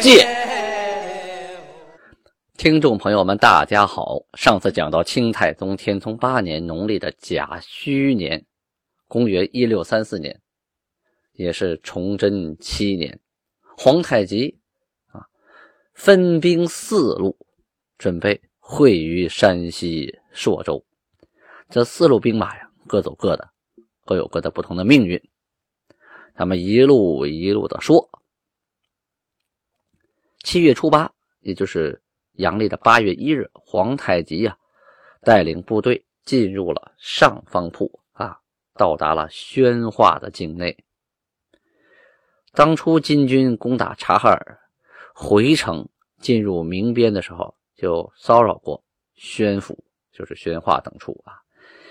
借》。听众朋友们，大家好。上次讲到清太宗天聪八年农历的甲戌年，公元一六三四年，也是崇祯七年，皇太极啊分兵四路，准备会于山西朔州。这四路兵马呀，各走各的，各有各的不同的命运。他们一路一路的说。七月初八，也就是。阳历的八月一日，皇太极呀带领部队进入了上方铺啊，到达了宣化的境内。当初金军攻打察哈尔，回城进入明边的时候，就骚扰过宣府，就是宣化等处啊。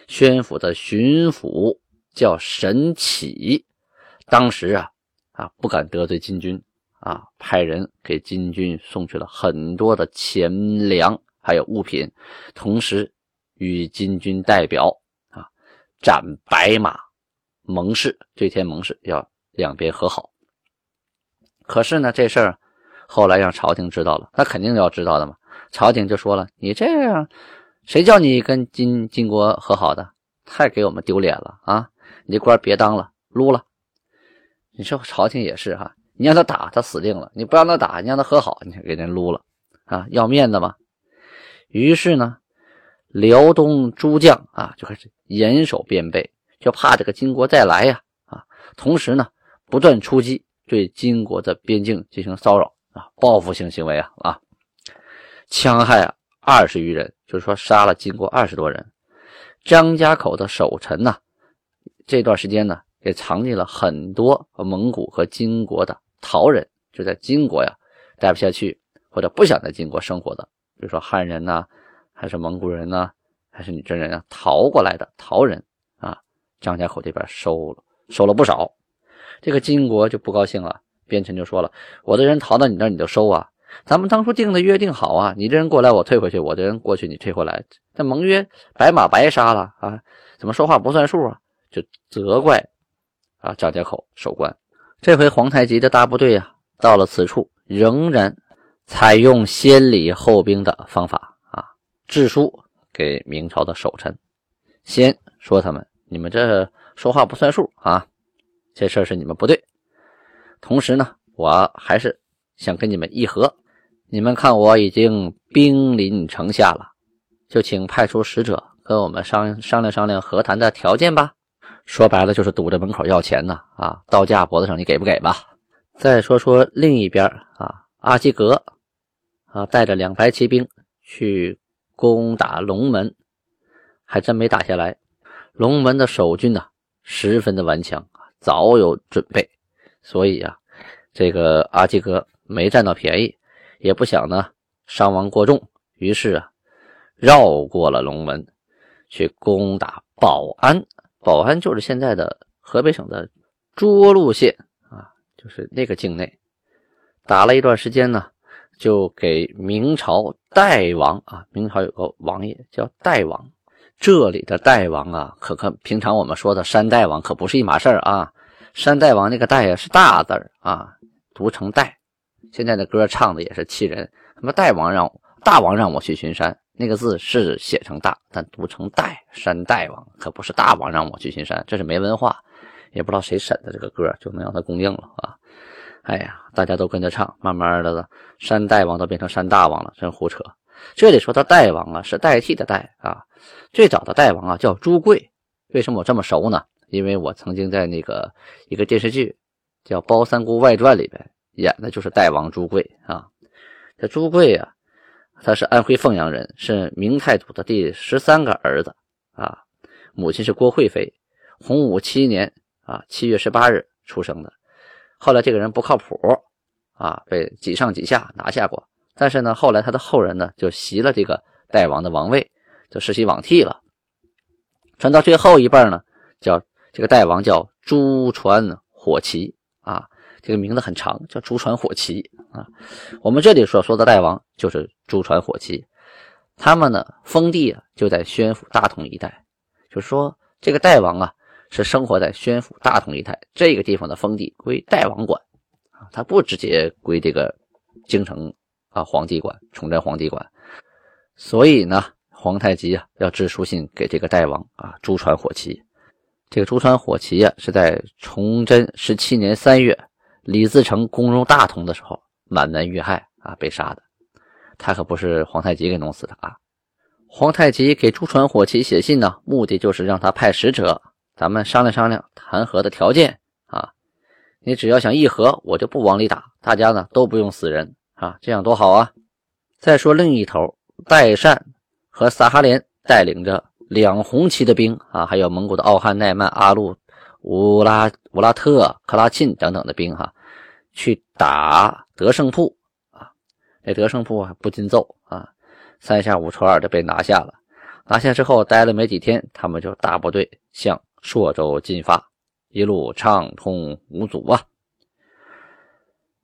宣府的巡抚叫沈启，当时啊啊不敢得罪金军。啊，派人给金军送去了很多的钱粮，还有物品，同时与金军代表啊斩白马盟誓，对天盟誓，要两边和好。可是呢，这事儿后来让朝廷知道了，那肯定要知道的嘛。朝廷就说了：“你这样，谁叫你跟金金国和好的？太给我们丢脸了啊！你这官别当了，撸了。”你说朝廷也是哈。你让他打，他死定了；你不让他打，你让他和好，你给人撸了啊！要面子嘛。于是呢，辽东诸将啊就开始严守边备，就怕这个金国再来呀啊！同时呢，不断出击，对金国的边境进行骚扰啊，报复性行为啊啊！戕害啊二十余人，就是说杀了金国二十多人。张家口的守臣呢，这段时间呢，也藏进了很多蒙古和金国的。逃人就在金国呀，待不下去，或者不想在金国生活的，比如说汉人呐，还是蒙古人呐，还是女真人啊，逃过来的逃人啊，张家口这边收了收了不少。这个金国就不高兴了，边臣就说了：“我的人逃到你那，你就收啊？咱们当初定的约定好啊，你这人过来我退回去，我这人过去你退回来，这盟约白马白杀了啊？怎么说话不算数啊？”就责怪啊张家口守关。这回皇太极的大部队啊，到了此处，仍然采用先礼后兵的方法啊，致书给明朝的守臣，先说他们：你们这说话不算数啊，这事儿是你们不对。同时呢，我还是想跟你们议和。你们看，我已经兵临城下了，就请派出使者跟我们商商量商量和谈的条件吧。说白了就是堵着门口要钱呢啊！刀架脖子上，你给不给吧？再说说另一边啊，阿基格啊，带着两排骑兵去攻打龙门，还真没打下来。龙门的守军呢，十分的顽强，早有准备，所以啊，这个阿基格没占到便宜，也不想呢伤亡过重，于是啊，绕过了龙门，去攻打保安。保安就是现在的河北省的涿鹿县啊，就是那个境内，打了一段时间呢，就给明朝代王啊，明朝有个王爷叫代王，这里的代王啊，可可平常我们说的山大王可不是一码事儿啊，山大王那个代呀是大字啊，读成代。现在的歌唱的也是气人，什么代王让大王让我去巡山。那个字是写成大，但读成代山大王，可不是大王让我去巡山，这是没文化，也不知道谁审的这个歌，就能让他供应了啊！哎呀，大家都跟着唱，慢慢的山大王都变成山大王了，真胡扯！这里说他大王啊，是代替的代啊。最早的代王啊叫朱贵，为什么我这么熟呢？因为我曾经在那个一个电视剧叫《包三姑外传》里边演的就是代王朱贵啊。这朱贵呀。他是安徽凤阳人，是明太祖的第十三个儿子啊。母亲是郭惠妃，洪武七年啊七月十八日出生的。后来这个人不靠谱啊，被几上几下拿下过。但是呢，后来他的后人呢就袭了这个代王的王位，就世袭罔替了。传到最后一辈呢，叫这个代王叫朱传火齐，这个名字很长，叫朱传火齐啊。我们这里所说的代王就是朱传火齐，他们呢封地啊就在宣府大同一带，就说这个代王啊是生活在宣府大同一带这个地方的封地归代王管啊，他不直接归这个京城啊皇帝管，崇祯皇帝管，所以呢。皇太极啊，要致书信给这个代王啊，朱传火齐。这个朱传火齐啊，是在崇祯十七年三月，李自成攻入大同的时候，满门遇害啊，被杀的。他可不是皇太极给弄死的啊。皇太极给朱传火齐写信呢，目的就是让他派使者，咱们商量商量谈和的条件啊。你只要想议和，我就不往里打，大家呢都不用死人啊，这样多好啊。再说另一头，代善。和萨哈连带领着两红旗的兵啊，还有蒙古的奥汉、奈曼、阿禄、乌拉乌拉特、克拉沁等等的兵哈，去打德胜铺啊。这德胜铺啊不禁揍啊，三下五除二的被拿下了。拿下之后，待了没几天，他们就大部队向朔州进发，一路畅通无阻啊。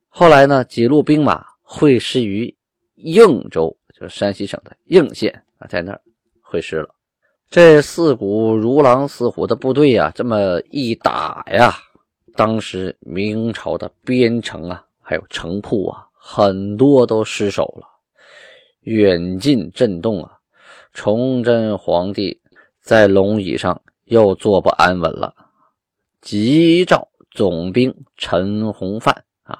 后来呢，几路兵马会师于应州，就是山西省的应县啊。在那儿会师了，这四股如狼似虎的部队呀，这么一打呀，当时明朝的边城啊，还有城铺啊，很多都失守了，远近震动啊。崇祯皇帝在龙椅上又坐不安稳了，急召总兵陈洪范啊，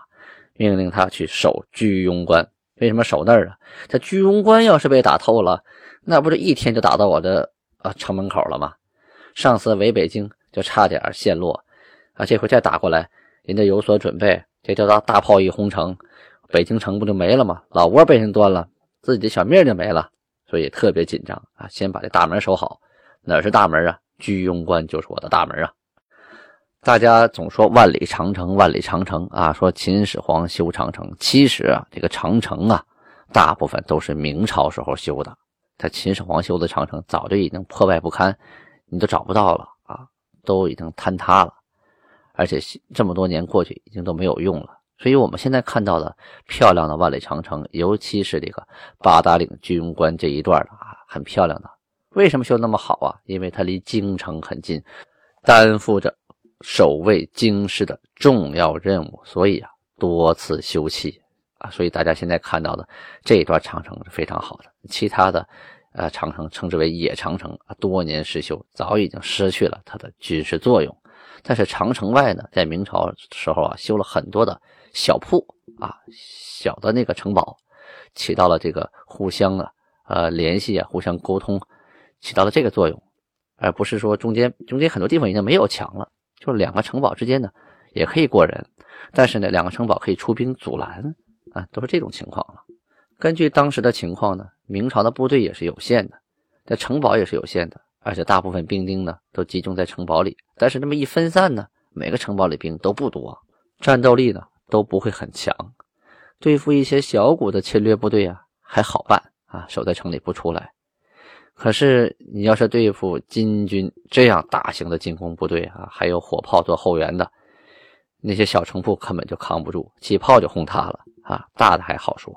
命令他去守居庸关。为什么守那儿啊？这居庸关要是被打透了。那不是一天就打到我的啊城门口了吗？上次围北京就差点陷落啊！这回再打过来，人家有所准备，这叫大大炮一轰城，北京城不就没了吗？老窝被人端了，自己的小命就没了，所以特别紧张啊！先把这大门守好。哪是大门啊？居庸关就是我的大门啊！大家总说万里长城，万里长城啊，说秦始皇修长城，其实啊，这个长城啊，大部分都是明朝时候修的。他秦始皇修的长城早就已经破败不堪，你都找不到了啊，都已经坍塌了，而且这么多年过去，已经都没有用了。所以我们现在看到的漂亮的万里长城，尤其是这个八达岭居庸关这一段啊，很漂亮的。为什么修那么好啊？因为它离京城很近，担负着守卫京师的重要任务，所以啊，多次修葺啊，所以大家现在看到的这一段长城是非常好的，其他的。呃，长城称之为野长城啊，多年失修，早已经失去了它的军事作用。但是长城外呢，在明朝时候啊，修了很多的小铺啊，小的那个城堡，起到了这个互相啊，呃，联系啊，互相沟通，起到了这个作用，而不是说中间中间很多地方已经没有墙了，就是两个城堡之间呢也可以过人，但是呢，两个城堡可以出兵阻拦啊，都是这种情况了。根据当时的情况呢，明朝的部队也是有限的，那城堡也是有限的，而且大部分兵丁呢都集中在城堡里。但是这么一分散呢，每个城堡里兵都不多，战斗力呢都不会很强。对付一些小股的侵略部队啊，还好办啊，守在城里不出来。可是你要是对付金军这样大型的进攻部队啊，还有火炮做后援的，那些小城铺根本就扛不住，起炮就轰塌了啊。大的还好说。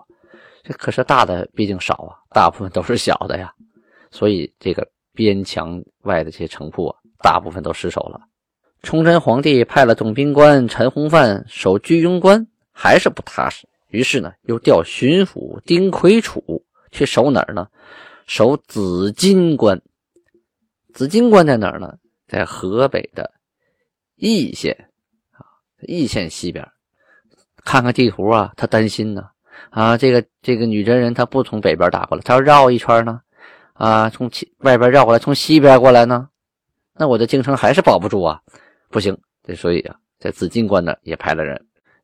这可是大的，毕竟少啊，大部分都是小的呀，所以这个边墙外的这些城铺啊，大部分都失守了。崇祯皇帝派了总兵官陈洪范守居庸关，还是不踏实，于是呢，又调巡抚丁魁楚去守哪儿呢？守紫金关。紫金关在哪儿呢？在河北的易县啊，易县西边。看看地图啊，他担心呢。啊，这个这个女真人她不从北边打过来，她要绕一圈呢，啊，从外边绕过来，从西边过来呢，那我的京城还是保不住啊，不行，这所以啊，在紫禁关呢也派了人，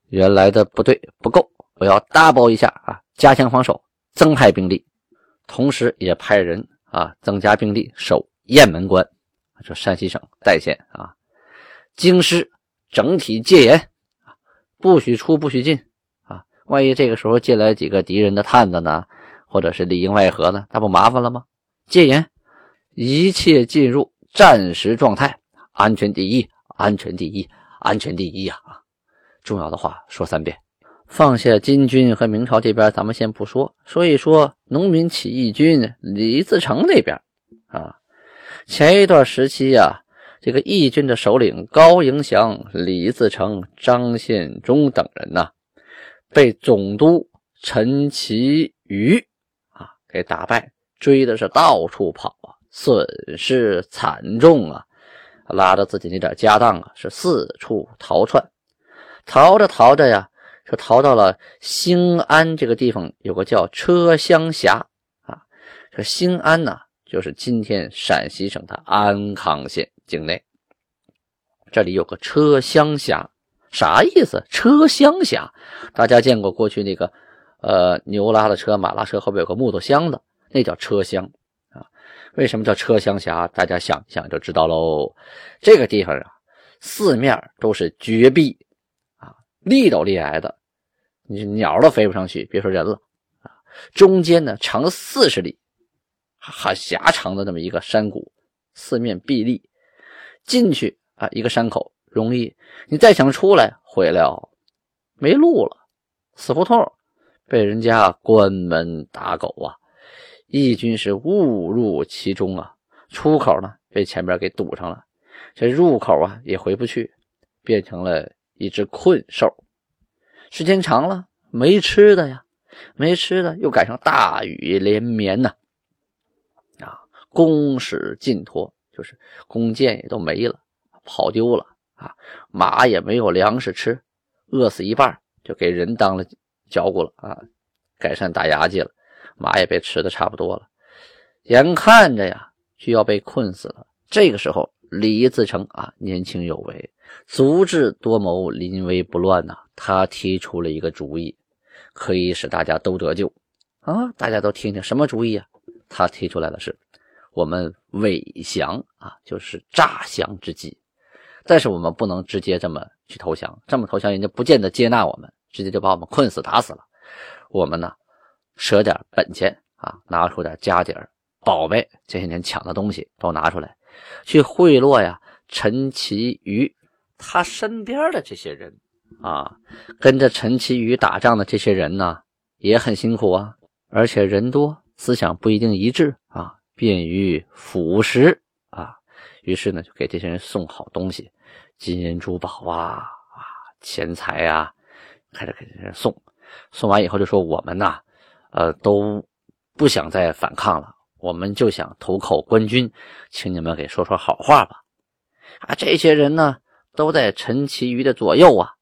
原来的部队不够，我要 double 一下啊，加强防守，增派兵力，同时也派人啊增加兵力守雁门关，就山西省代县啊，京师整体戒严啊，不许出，不许进啊。万一这个时候进来几个敌人的探子呢，或者是里应外合呢，那不麻烦了吗？戒严，一切进入战时状态，安全第一，安全第一，安全第一呀！啊，重要的话说三遍。放下金军和明朝这边，咱们先不说，说一说农民起义军李自成那边啊。前一段时期呀，这个义军的首领高迎祥、李自成、张献忠等人呐，被总督陈其瑜啊给打败，追的是到处跑啊，损失惨重啊，拉着自己那点家当啊，是四处逃窜，逃着逃着呀。就逃到了兴安这个地方，有个叫车厢峡啊。这兴安呢，就是今天陕西省的安康县境内。这里有个车厢峡，啥意思？车厢峡，大家见过过去那个呃牛拉的车、马拉车后边有个木头箱子，那叫车厢啊。为什么叫车厢峡？大家想一想就知道喽。这个地方啊，四面都是绝壁啊。立都立矮的，你鸟都飞不上去，别说人了啊！中间呢长四十里，很狭长的那么一个山谷，四面壁立，进去啊一个山口容易，你再想出来毁了，没路了，死胡同，被人家关门打狗啊！义军是误入其中啊，出口呢被前边给堵上了，这入口啊也回不去，变成了。一只困兽，时间长了没吃的呀，没吃的，又赶上大雨连绵呐，啊，弓矢尽脱，就是弓箭也都没了，跑丢了啊，马也没有粮食吃，饿死一半，就给人当了嚼骨了啊，改善打牙祭了，马也被吃的差不多了，眼看着呀就要被困死了，这个时候李自成啊年轻有为。足智多谋，临危不乱呐！他提出了一个主意，可以使大家都得救啊！大家都听听什么主意啊？他提出来的是，我们伪降啊，就是诈降之计。但是我们不能直接这么去投降，这么投降人家不见得接纳我们，直接就把我们困死打死了。我们呢，舍点本钱啊，拿出点家底儿、宝贝，这些年抢的东西都拿出来，去贿赂呀陈其瑜。他身边的这些人啊，跟着陈其瑜打仗的这些人呢，也很辛苦啊，而且人多，思想不一定一致啊，便于腐蚀啊。于是呢，就给这些人送好东西，金银珠宝啊啊，钱财啊，开始给这些人送。送完以后就说我们呐，呃，都不想再反抗了，我们就想投靠官军，请你们给说说好话吧。啊，这些人呢。都在陈其余的左右啊，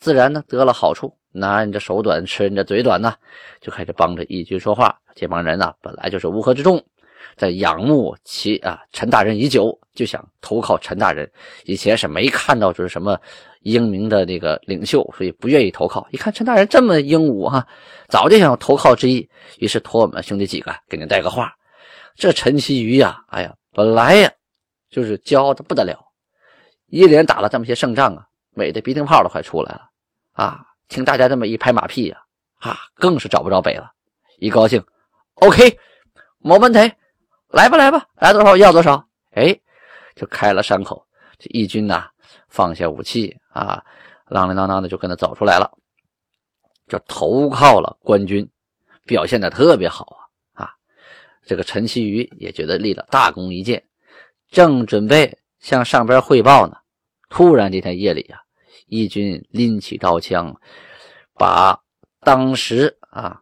自然呢得了好处，拿人家手短，吃人家嘴短呢，就开始帮着义军说话。这帮人呢本来就是乌合之众，在仰慕其啊陈大人已久，就想投靠陈大人。以前是没看到就是什么英明的那个领袖，所以不愿意投靠。一看陈大人这么英武哈，早就想投靠之意，于是托我们兄弟几个给您带个话。这陈其瑜呀，哎呀，本来呀就是骄傲的不得了。一连打了这么些胜仗啊，美的鼻涕泡都快出来了啊！听大家这么一拍马屁呀，啊，更是找不着北了。一高兴，OK，没问题，来吧来吧，来多少要多少。哎，就开了山口。这义军呐，放下武器啊，啷啷当当的就跟他走出来了，就投靠了官军，表现的特别好啊啊！这个陈其瑜也觉得立了大功一件，正准备向上边汇报呢。突然这天夜里啊，义军拎起刀枪，把当时啊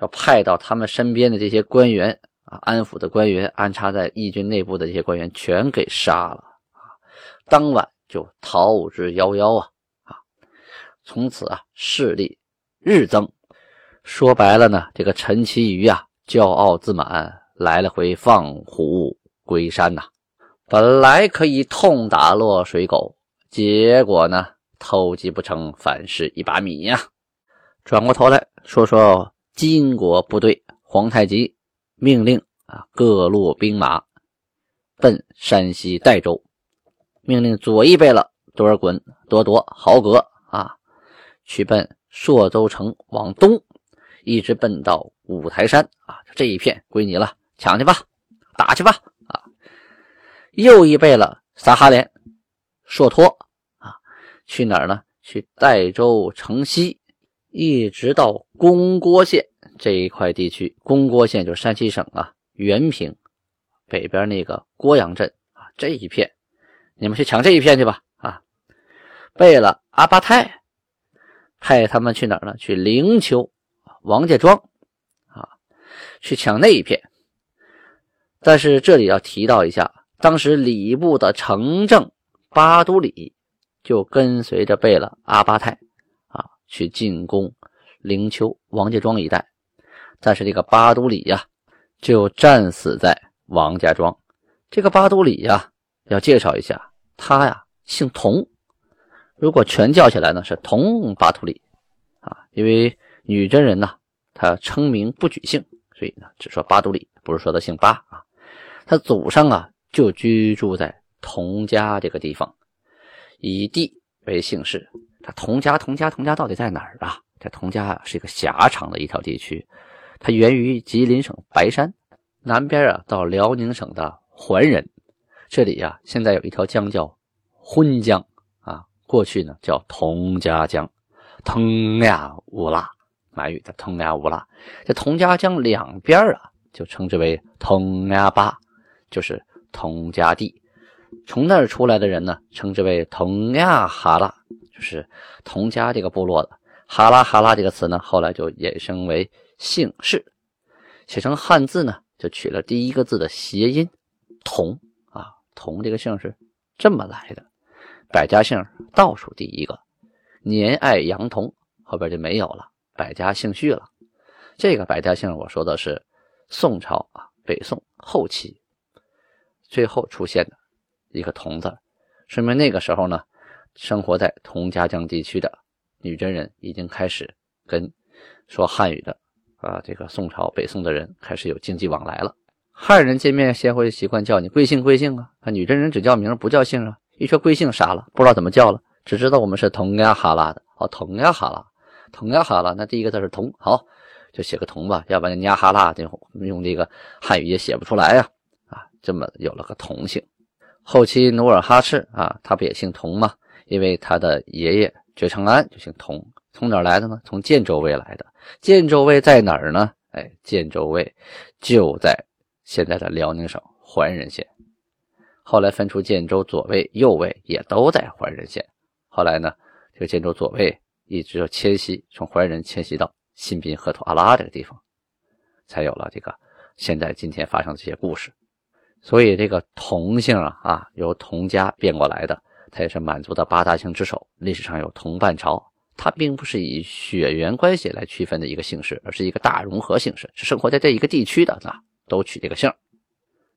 要派到他们身边的这些官员啊，安抚的官员，安插在义军内部的这些官员全给杀了啊！当晚就逃之夭夭啊！啊，从此啊势力日增。说白了呢，这个陈其瑜啊，骄傲自满，来了回放虎归山呐。本来可以痛打落水狗，结果呢，偷鸡不成反蚀一把米呀。转过头来说说金国部队，皇太极命令啊各路兵马奔山西代州，命令左翼贝勒多尔衮、多铎、豪格啊去奔朔州城往东，一直奔到五台山啊，这一片归你了，抢去吧，打去吧啊！又一贝勒撒哈连、硕托啊，去哪儿呢？去代州城西，一直到公郭县这一块地区。公郭县就是山西省啊，原平北边那个郭阳镇啊，这一片，你们去抢这一片去吧啊！备了阿巴泰，派他们去哪儿呢？去灵丘、王家庄啊，去抢那一片。但是这里要提到一下，当时礼部的城正巴都里。就跟随着贝勒阿巴泰啊去进攻灵丘、王家庄一带，但是这个巴都里呀就战死在王家庄。这个巴都里呀要介绍一下，他呀姓童，如果全叫起来呢是童巴图里啊，因为女真人呢他称名不举姓，所以呢只说巴都里，不是说他姓巴啊。他祖上啊就居住在童家这个地方。以地为姓氏，他佟家，佟家，佟家到底在哪儿啊？这佟家啊是一个狭长的一条地区，它源于吉林省白山南边啊，到辽宁省的桓仁。这里呀，现在有一条江叫浑江啊，过去呢叫佟家江，腾呀乌拉，满语的腾呀乌拉。这佟家江两边啊，就称之为佟呀坝，就是佟家地。从那儿出来的人呢，称之为佟呀哈拉，就是佟家这个部落的哈拉哈拉这个词呢，后来就衍生为姓氏，写成汉字呢，就取了第一个字的谐音同啊，同这个姓是这么来的。百家姓倒数第一个，年爱杨童，后边就没有了，百家姓序了。这个百家姓我说的是宋朝啊，北宋后期最后出现的。一个“童”字，说明那个时候呢，生活在同家江地区的女真人已经开始跟说汉语的啊，这个宋朝北宋的人开始有经济往来了。汉人见面先会习惯叫你贵姓贵姓啊，啊，女真人只叫名不叫姓啊。一说贵姓傻了，不知道怎么叫了，只知道我们是佟呀哈拉的哦，佟呀哈拉，佟呀哈拉，那第一个字是佟，好，就写个佟吧，要不然呀哈拉就用这个汉语也写不出来呀，啊，这么有了个佟姓。后期努尔哈赤啊，他不也姓佟吗？因为他的爷爷觉昌安就姓佟，从哪儿来的呢？从建州卫来的。建州卫在哪儿呢？哎，建州卫就在现在的辽宁省桓仁县。后来分出建州左卫、右卫，也都在桓仁县。后来呢，这个建州左卫一直就迁徙，从桓仁迁徙到新宾河图阿拉这个地方，才有了这个现在今天发生的这些故事。所以这个佟姓啊啊，由佟家变过来的，它也是满族的八大姓之首。历史上有佟半朝，它并不是以血缘关系来区分的一个姓氏，而是一个大融合姓氏，是生活在这一个地区的啊，都取这个姓。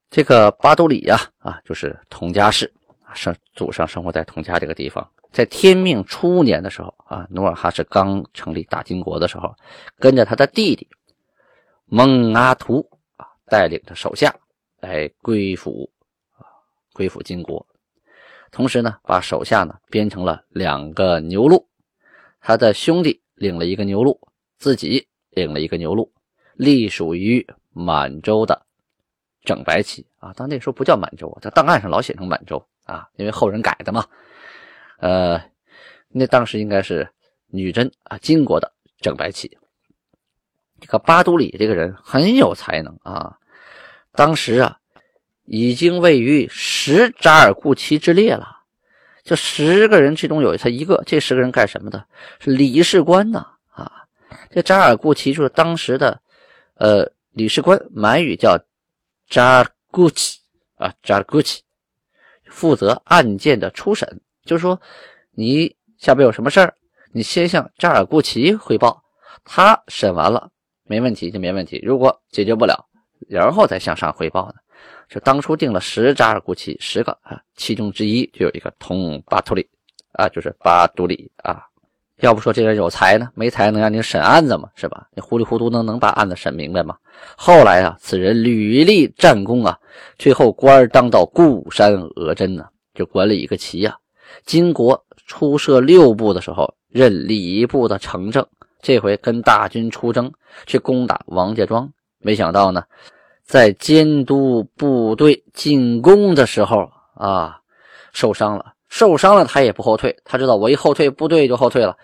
这个巴都里呀啊，就是佟家氏啊，生祖上生活在佟家这个地方。在天命初年的时候啊，努尔哈赤刚成立大金国的时候，跟着他的弟弟蒙阿图啊，带领着手下。来归附啊，归附金国，同时呢，把手下呢编成了两个牛录，他的兄弟领了一个牛录，自己领了一个牛录，隶属于满洲的整白旗啊。但那时候不叫满洲，在档案上老写成满洲啊，因为后人改的嘛。呃，那当时应该是女真啊，金国的整白旗。这个巴都里这个人很有才能啊。当时啊，已经位于十扎尔固旗之列了。这十个人之中有他一个，这十个人干什么的？是理事官呐！啊，这扎尔固旗就是当时的呃理事官，满语叫扎尔固旗啊，扎尔固旗，负责案件的初审。就是说，你下边有什么事儿，你先向扎尔固旗汇报，他审完了没问题就没问题，如果解决不了。然后再向上汇报呢，就当初定了十扎尔固旗，十个啊，其中之一就有一个通巴图里啊，就是巴图里啊。要不说这人有才呢，没才能让你审案子吗？是吧？你糊里糊涂能能把案子审明白吗？后来啊，此人屡立战功啊，最后官当到固山额真呢，就管理一个旗啊。金国初设六部的时候，任礼部的丞正，这回跟大军出征去攻打王家庄。没想到呢，在监督部队进攻的时候啊，受伤了。受伤了，他也不后退。他知道我一后退，部队就后退了，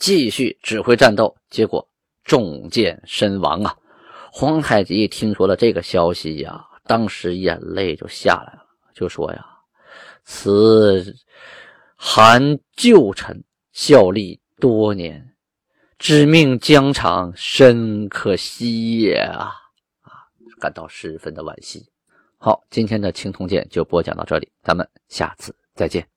继续指挥战斗。结果中箭身亡啊！皇太极听说了这个消息呀，当时眼泪就下来了，就说呀：“此韩旧臣效力多年，知命疆场，深可惜也！”啊，感到十分的惋惜。好，今天的青铜剑就播讲到这里，咱们下次再见。